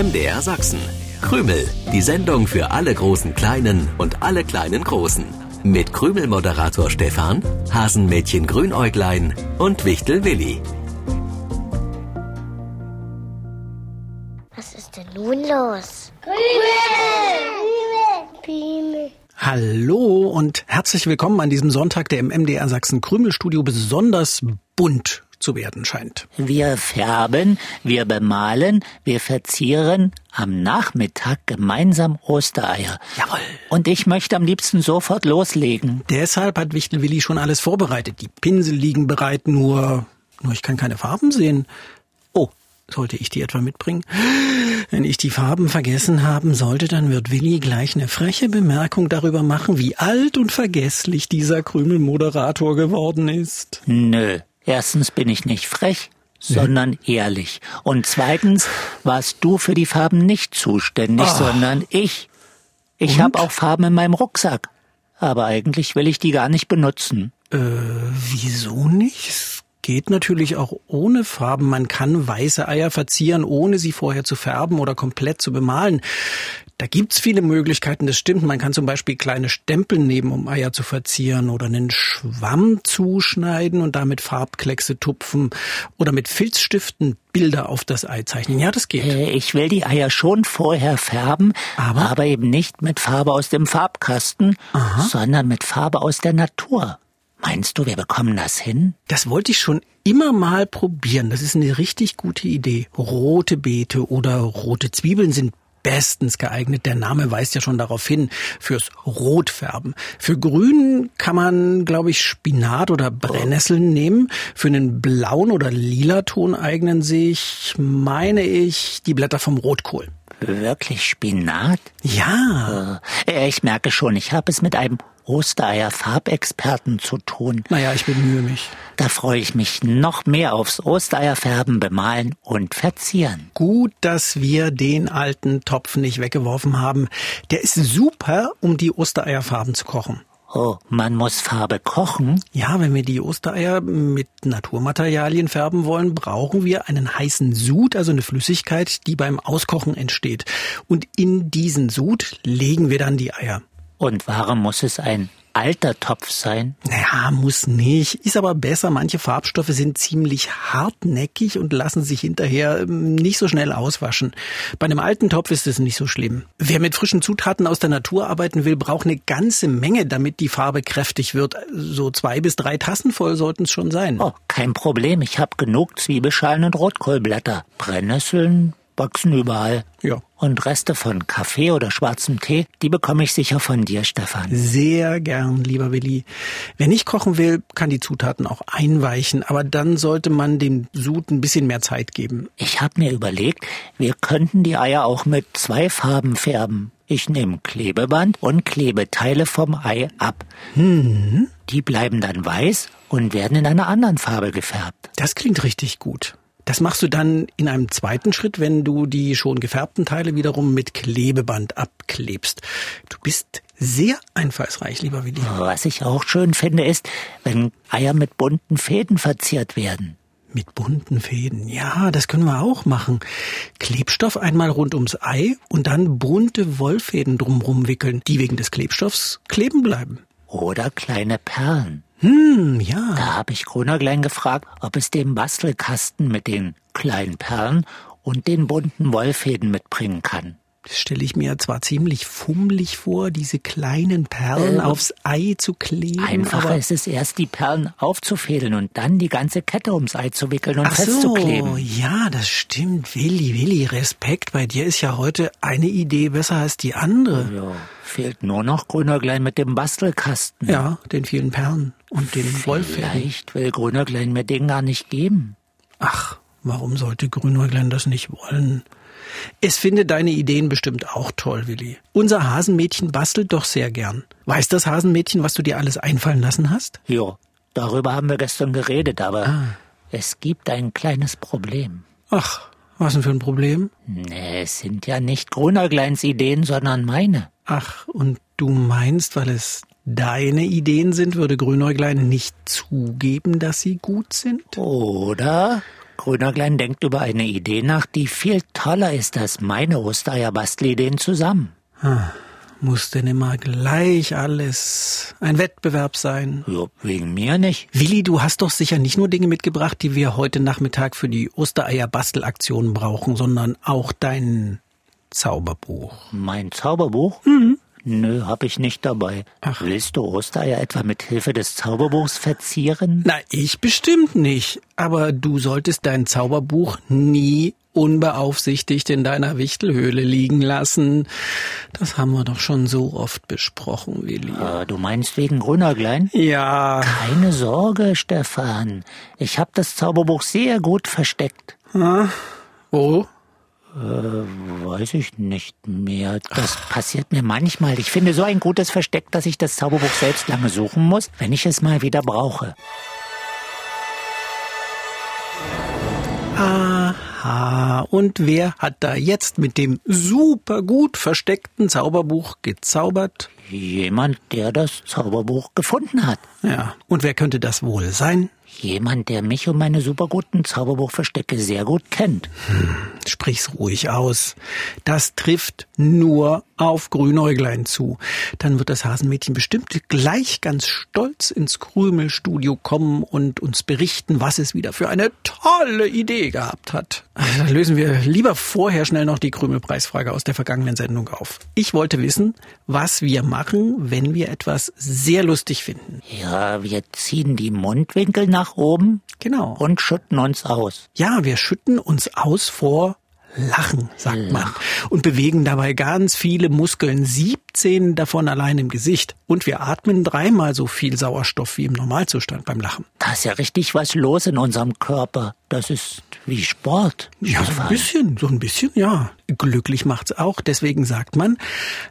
MDR Sachsen. Krümel, die Sendung für alle großen Kleinen und alle kleinen Großen. Mit Krümel-Moderator Stefan, Hasenmädchen Grünäuglein und Wichtel Willi. Was ist denn nun los? Hallo und herzlich willkommen an diesem Sonntag, der im MDR Sachsen Krümelstudio besonders bunt zu werden scheint. Wir färben, wir bemalen, wir verzieren am Nachmittag gemeinsam Ostereier. Jawohl. Und ich möchte am liebsten sofort loslegen. Deshalb hat Wichtel Willi schon alles vorbereitet. Die Pinsel liegen bereit, nur, nur ich kann keine Farben sehen. Oh, sollte ich die etwa mitbringen? Wenn ich die Farben vergessen haben sollte, dann wird Willi gleich eine freche Bemerkung darüber machen, wie alt und vergesslich dieser Krümelmoderator geworden ist. Nö. Erstens bin ich nicht frech, sondern ehrlich. Und zweitens warst du für die Farben nicht zuständig, Ah. sondern ich. Ich habe auch Farben in meinem Rucksack. Aber eigentlich will ich die gar nicht benutzen. Äh, wieso nicht? Es geht natürlich auch ohne Farben. Man kann weiße Eier verzieren, ohne sie vorher zu färben oder komplett zu bemalen. Da gibt's viele Möglichkeiten, das stimmt. Man kann zum Beispiel kleine Stempel nehmen, um Eier zu verzieren oder einen Schwamm zuschneiden und damit Farbkleckse tupfen oder mit Filzstiften Bilder auf das Ei zeichnen. Ja, das geht. Äh, Ich will die Eier schon vorher färben, Aber? eben nicht mit Farbe aus dem Farbkasten, sondern mit Farbe aus der Natur. Meinst du, wir bekommen das hin? Das wollte ich schon immer mal probieren. Das ist eine richtig gute Idee. Rote Beete oder rote Zwiebeln sind bestens geeignet. Der Name weist ja schon darauf hin, fürs Rotfärben. Für Grün kann man, glaube ich, Spinat oder Brennnesseln nehmen. Für einen blauen oder lila Ton eignen sich, meine ich, die Blätter vom Rotkohl. Wirklich Spinat? Ja, Äh, Ich merke schon, ich habe es mit einem Ostereier-Farbexperten zu tun. naja, ich bemühe mich. Da freue ich mich noch mehr aufs Ostereierfärben, bemalen und verzieren. Gut, dass wir den alten Topf nicht weggeworfen haben. Der ist super, um die Ostereierfarben zu kochen. Oh, man muss Farbe kochen? Ja, wenn wir die Ostereier mit Naturmaterialien färben wollen, brauchen wir einen heißen Sud, also eine Flüssigkeit, die beim Auskochen entsteht. Und in diesen Sud legen wir dann die Eier. Und warum muss es ein alter Topf sein? Naja, muss nicht. Ist aber besser. Manche Farbstoffe sind ziemlich hartnäckig und lassen sich hinterher ähm, nicht so schnell auswaschen. Bei einem alten Topf ist es nicht so schlimm. Wer mit frischen Zutaten aus der Natur arbeiten will, braucht eine ganze Menge, damit die Farbe kräftig wird. So zwei bis drei Tassen voll sollten es schon sein. Oh, kein Problem, ich habe genug Zwiebelschalen und Rotkohlblätter. Brennnesseln wachsen überall. Ja. Und Reste von Kaffee oder schwarzem Tee, die bekomme ich sicher von dir, Stefan. Sehr gern, lieber Willi. Wer nicht kochen will, kann die Zutaten auch einweichen, aber dann sollte man dem Sud ein bisschen mehr Zeit geben. Ich habe mir überlegt, wir könnten die Eier auch mit zwei Farben färben. Ich nehme Klebeband und klebe Teile vom Ei ab. Die bleiben dann weiß und werden in einer anderen Farbe gefärbt. Das klingt richtig gut. Das machst du dann in einem zweiten Schritt, wenn du die schon gefärbten Teile wiederum mit Klebeband abklebst. Du bist sehr einfallsreich, lieber Willi. Was ich auch schön finde, ist, wenn Eier mit bunten Fäden verziert werden. Mit bunten Fäden. Ja, das können wir auch machen. Klebstoff einmal rund ums Ei und dann bunte Wollfäden drumrum wickeln, die wegen des Klebstoffs kleben bleiben. Oder kleine Perlen. Hm, ja. Da habe ich Grunerglein gefragt, ob es den Bastelkasten mit den kleinen Perlen und den bunten Wollfäden mitbringen kann. Das stelle ich mir zwar ziemlich fummelig vor, diese kleinen Perlen Äh, aufs Ei zu kleben. Einfacher ist es erst, die Perlen aufzufädeln und dann die ganze Kette ums Ei zu wickeln und Ach so, festzukleben. ja, das stimmt. Willi, Willi, Respekt. Bei dir ist ja heute eine Idee besser als die andere. Ja, fehlt nur noch Grünerglein mit dem Bastelkasten. Ja, den vielen Perlen und den Wollfäden. Vielleicht will Grünerglein mir den gar nicht geben. Ach, warum sollte Grünäuglein das nicht wollen? Es findet deine Ideen bestimmt auch toll, Willi. Unser Hasenmädchen bastelt doch sehr gern. Weiß das Hasenmädchen, was du dir alles einfallen lassen hast? Jo, darüber haben wir gestern geredet, aber Ah. es gibt ein kleines Problem. Ach, was denn für ein Problem? Nee, es sind ja nicht Grünergleins Ideen, sondern meine. Ach, und du meinst, weil es deine Ideen sind, würde Grünäuglein nicht zugeben, dass sie gut sind? Oder Grünerglein denkt über eine Idee nach, die viel toller ist als meine Ostereier-Bastelideen zusammen. Ah, muss denn immer gleich alles ein Wettbewerb sein? Ja, wegen mir nicht. Willi, du hast doch sicher nicht nur Dinge mitgebracht, die wir heute Nachmittag für die Ostereier-Bastelaktion brauchen, sondern auch dein Zauberbuch. Mein Zauberbuch? Mhm. Nö, hab ich nicht dabei. Ach. Willst du Ostereier etwa mit Hilfe des Zauberbuchs verzieren? Na, ich bestimmt nicht. Aber du solltest dein Zauberbuch nie unbeaufsichtigt in deiner Wichtelhöhle liegen lassen. Das haben wir doch schon so oft besprochen, Willi. Ah, du meinst wegen Grünerglein? Ja. Keine Sorge, Stefan. Ich hab das Zauberbuch sehr gut versteckt. Ah, wo? Äh, weiß ich nicht mehr. Das passiert mir manchmal. Ich finde so ein gutes Versteck, dass ich das Zauberbuch selbst lange suchen muss, wenn ich es mal wieder brauche. Aha, und wer hat da jetzt mit dem super gut versteckten Zauberbuch gezaubert? Jemand, der das Zauberbuch gefunden hat. Ja, und wer könnte das wohl sein? Jemand, der mich und meine superguten Zauberbuchverstecke sehr gut kennt. Hm, sprich's ruhig aus. Das trifft nur auf Grünäuglein zu. Dann wird das Hasenmädchen bestimmt gleich ganz stolz ins Krümelstudio kommen und uns berichten, was es wieder für eine tolle Idee gehabt hat. Dann lösen wir lieber vorher schnell noch die Krümelpreisfrage aus der vergangenen Sendung auf. Ich wollte wissen, was wir machen, wenn wir etwas sehr lustig finden. Ja, wir ziehen die Mundwinkel nach oben. Genau. Und schütten uns aus. Ja, wir schütten uns aus vor Lachen, sagt man. Und bewegen dabei ganz viele Muskeln, 17 davon allein im Gesicht. Und wir atmen dreimal so viel Sauerstoff wie im Normalzustand beim Lachen. Da ist ja richtig was los in unserem Körper. Das ist wie Sport. Ja, so ein bisschen, so ein bisschen, ja. Glücklich macht's auch. Deswegen sagt man,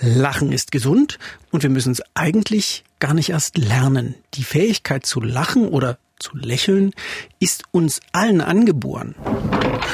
Lachen ist gesund und wir müssen es eigentlich gar nicht erst lernen. Die Fähigkeit zu lachen oder zu lächeln ist uns allen angeboren.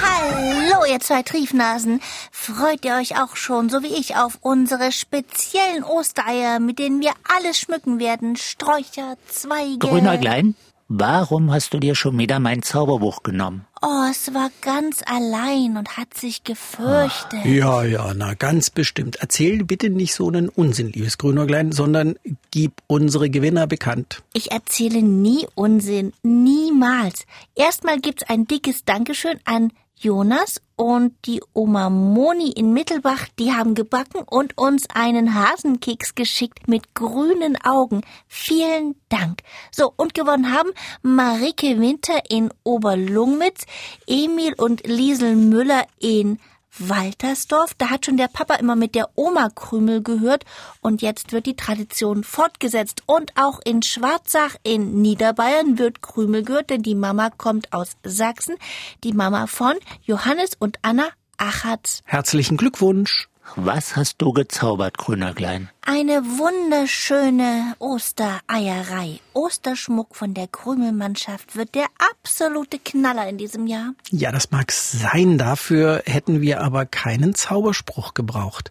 Hallo, ihr zwei Triefnasen. Freut ihr euch auch schon, so wie ich, auf unsere speziellen Ostereier, mit denen wir alles schmücken werden? Sträucher, Zweige. Grünäuglein, warum hast du dir schon wieder mein Zauberbuch genommen? Oh, es war ganz allein und hat sich gefürchtet. Ja, ja, na, ganz bestimmt. Erzähl bitte nicht so einen Unsinn, liebes Grünäuglein, sondern gib unsere Gewinner bekannt. Ich erzähle nie Unsinn. Niemals. Erstmal gibt's ein dickes Dankeschön an Jonas und die Oma Moni in Mittelbach, die haben gebacken und uns einen Hasenkeks geschickt mit grünen Augen. Vielen Dank. So, und gewonnen haben Marike Winter in Oberlungmitz, Emil und Liesel Müller in Waltersdorf. Da hat schon der Papa immer mit der Oma Krümel gehört und jetzt wird die Tradition fortgesetzt. Und auch in Schwarzach in Niederbayern wird Krümel gehört, denn die Mama kommt aus Sachsen. Die Mama von Johannes und Anna Achatz. Herzlichen Glückwunsch. Was hast du gezaubert, Grünerglein? Eine wunderschöne Ostereierei. Osterschmuck von der Krümelmannschaft wird der absolute Knaller in diesem Jahr. Ja, das mag sein. Dafür hätten wir aber keinen Zauberspruch gebraucht.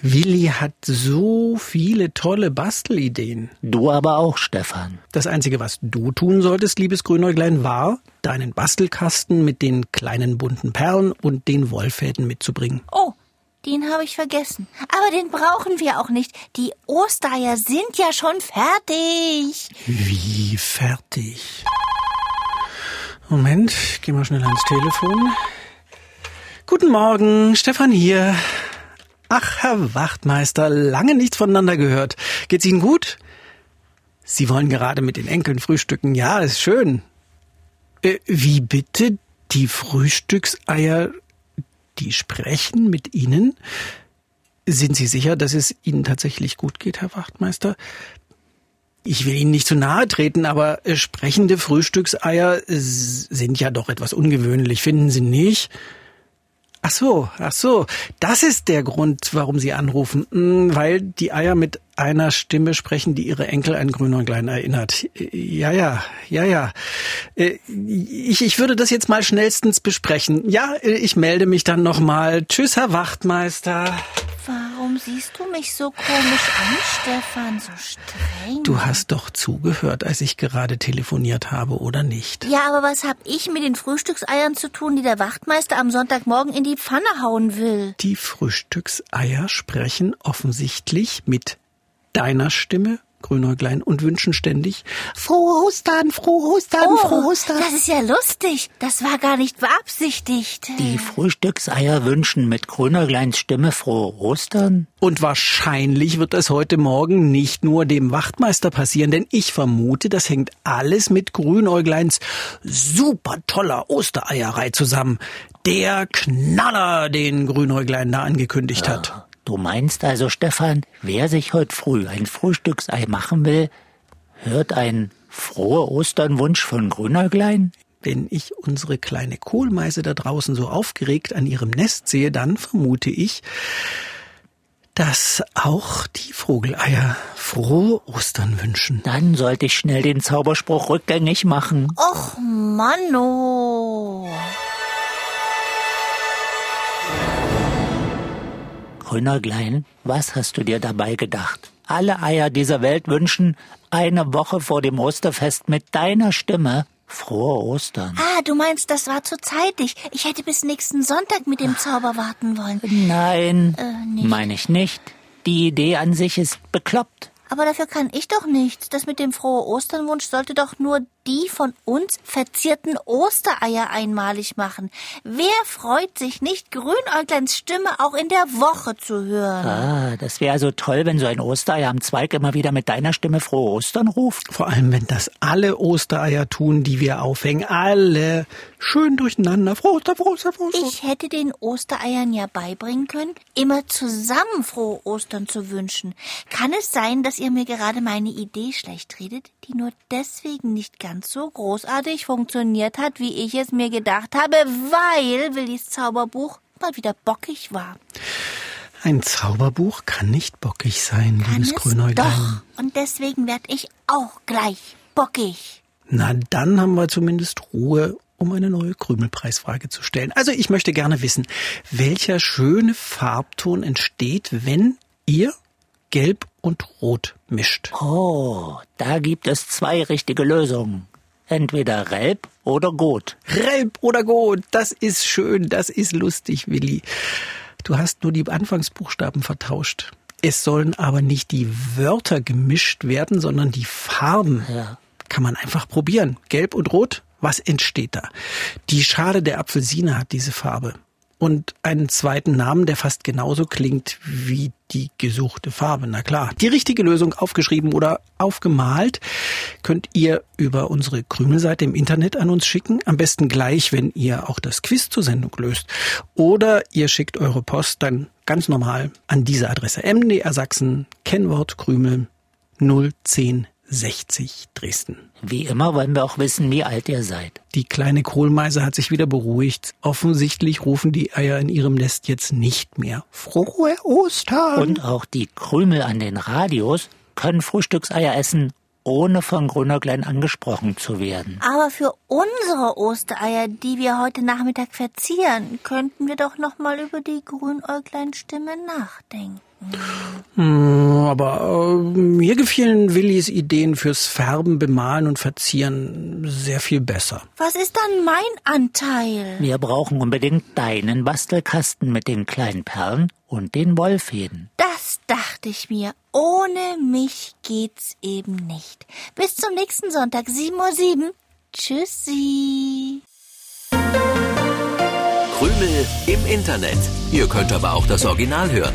Willi hat so viele tolle Bastelideen. Du aber auch, Stefan. Das Einzige, was du tun solltest, liebes Grünäuglein, war, deinen Bastelkasten mit den kleinen bunten Perlen und den Wollfäden mitzubringen. Oh, den habe ich vergessen. Aber den brauchen wir auch nicht. Die Ostereier sind ja schon fertig. Wie fertig? Moment, ich geh mal schnell ans Telefon. Guten Morgen, Stefan hier. Ach, Herr Wachtmeister, lange nichts voneinander gehört. Geht's Ihnen gut? Sie wollen gerade mit den Enkeln frühstücken. Ja, ist schön. Äh, wie bitte? Die Frühstückseier die sprechen mit Ihnen. Sind Sie sicher, dass es Ihnen tatsächlich gut geht, Herr Wachtmeister? Ich will Ihnen nicht zu nahe treten, aber sprechende Frühstückseier sind ja doch etwas ungewöhnlich, finden Sie nicht? Ach so, ach so. Das ist der Grund, warum Sie anrufen. Hm, weil die Eier mit einer Stimme sprechen, die ihre Enkel an Grünäuglein erinnert. Ja, ja, ja, ja. Äh, ich, ich würde das jetzt mal schnellstens besprechen. Ja, ich melde mich dann nochmal. Tschüss, Herr Wachtmeister. Warum siehst du mich so komisch an, Stefan? So streng. Du hast doch zugehört, als ich gerade telefoniert habe, oder nicht? Ja, aber was hab ich mit den Frühstückseiern zu tun, die der Wachtmeister am Sonntagmorgen in die Pfanne hauen will? Die Frühstückseier sprechen offensichtlich mit deiner Stimme Grünäuglein und wünschen ständig Frohe Ostern, frohe Ostern, Oh, frohe Ostern. das ist ja lustig. Das war gar nicht beabsichtigt. Die Frühstückseier wünschen mit Grünäugleins Stimme frohe Ostern. Und wahrscheinlich wird das heute Morgen nicht nur dem Wachtmeister passieren, denn ich vermute, das hängt alles mit Grünäugleins super toller Ostereierei zusammen. Der Knaller, den Grünäuglein da angekündigt hat. Du meinst also, Stefan, wer sich heute früh ein Frühstücksei machen will, hört einen frohe Osternwunsch von Grünäuglein? Wenn ich unsere kleine Kohlmeise da draußen so aufgeregt an ihrem Nest sehe, dann vermute ich, dass auch die Vogeleier frohe Ostern wünschen. Dann sollte ich schnell den Zauberspruch rückgängig machen. Och, Manno. Grünäuglein, was hast du dir dabei gedacht? Alle Eier dieser Welt wünschen eine Woche vor dem Osterfest mit deiner Stimme frohe Ostern. Ah, du meinst, das war zu zeitig. Ich hätte bis nächsten Sonntag mit dem Zauber warten wollen. Nein, Äh, meine ich nicht. Die Idee an sich ist bekloppt. Aber dafür kann ich doch nichts. Das mit dem frohe Osternwunsch sollte doch nur die von uns verzierten Ostereier einmalig machen. Wer freut sich nicht, Grünäugleins Stimme auch in der Woche zu hören? Ah, das wäre so toll, wenn so ein Osterei am Zweig immer wieder mit deiner Stimme frohe Ostern ruft. Vor allem, wenn das alle Ostereier tun, die wir aufhängen. Alle schön durcheinander. Frohe Ostern, frohe Ostern, frohe Ostern. Ich hätte den Ostereiern ja beibringen können, immer zusammen frohe Ostern zu wünschen. Kann es sein, dass ihr mir gerade meine Idee schlecht redet, die nur deswegen nicht ganz so großartig funktioniert hat, wie ich es mir gedacht habe, weil Willis Zauberbuch mal wieder bockig war? Ein Zauberbuch kann nicht bockig sein, Kann liebes es Grünäuglein. doch. Und deswegen werd ich auch gleich bockig. Na, dann haben wir zumindest Ruhe, um eine neue Krümelpreisfrage zu stellen. Also ich möchte gerne wissen, welcher schöne Farbton entsteht, wenn ihr Gelb und Rot mischt. Oh, da gibt es zwei richtige Lösungen. Entweder Relb oder Gut. Relb oder Gut, das ist schön, das ist lustig, Willi. Du hast nur die Anfangsbuchstaben vertauscht. Es sollen aber nicht die Wörter gemischt werden, sondern die Farben. Ja. Kann man einfach probieren. Gelb und Rot, was entsteht da? Die Schale der Apfelsine hat diese Farbe. Und einen zweiten Namen, der fast genauso klingt wie die gesuchte Farbe. Na klar. Die richtige Lösung aufgeschrieben oder aufgemalt könnt ihr über unsere Krümelseite im Internet an uns schicken. Am besten gleich, wenn ihr auch das Quiz zur Sendung löst. Oder ihr schickt eure Post dann ganz normal an diese Adresse. MDR Sachsen, Kennwort Krümel 01060 Dresden. Wie immer wollen wir auch wissen, wie alt ihr seid. Die kleine Kohlmeise hat sich wieder beruhigt. Offensichtlich rufen die Eier in ihrem Nest jetzt nicht mehr. Frohe Ostern! Und auch die Krümel an den Radios können Frühstückseier essen, ohne von Grünäuglein angesprochen zu werden. Aber für unsere Ostereier, die wir heute Nachmittag verzieren, könnten wir doch noch mal über die Grünäuglein-Stimme nachdenken. Hm, Aber äh, mir gefielen Willis Ideen fürs Färben, Bemalen und Verzieren sehr viel besser. Was ist dann mein Anteil? Wir brauchen unbedingt deinen Bastelkasten mit den kleinen Perlen und den Wollfäden. Das dachte ich mir. Ohne mich geht's eben nicht. Bis zum nächsten Sonntag, 7.07 Uhr. Tschüssi. Krümel im Internet. Ihr könnt aber auch das Original hören.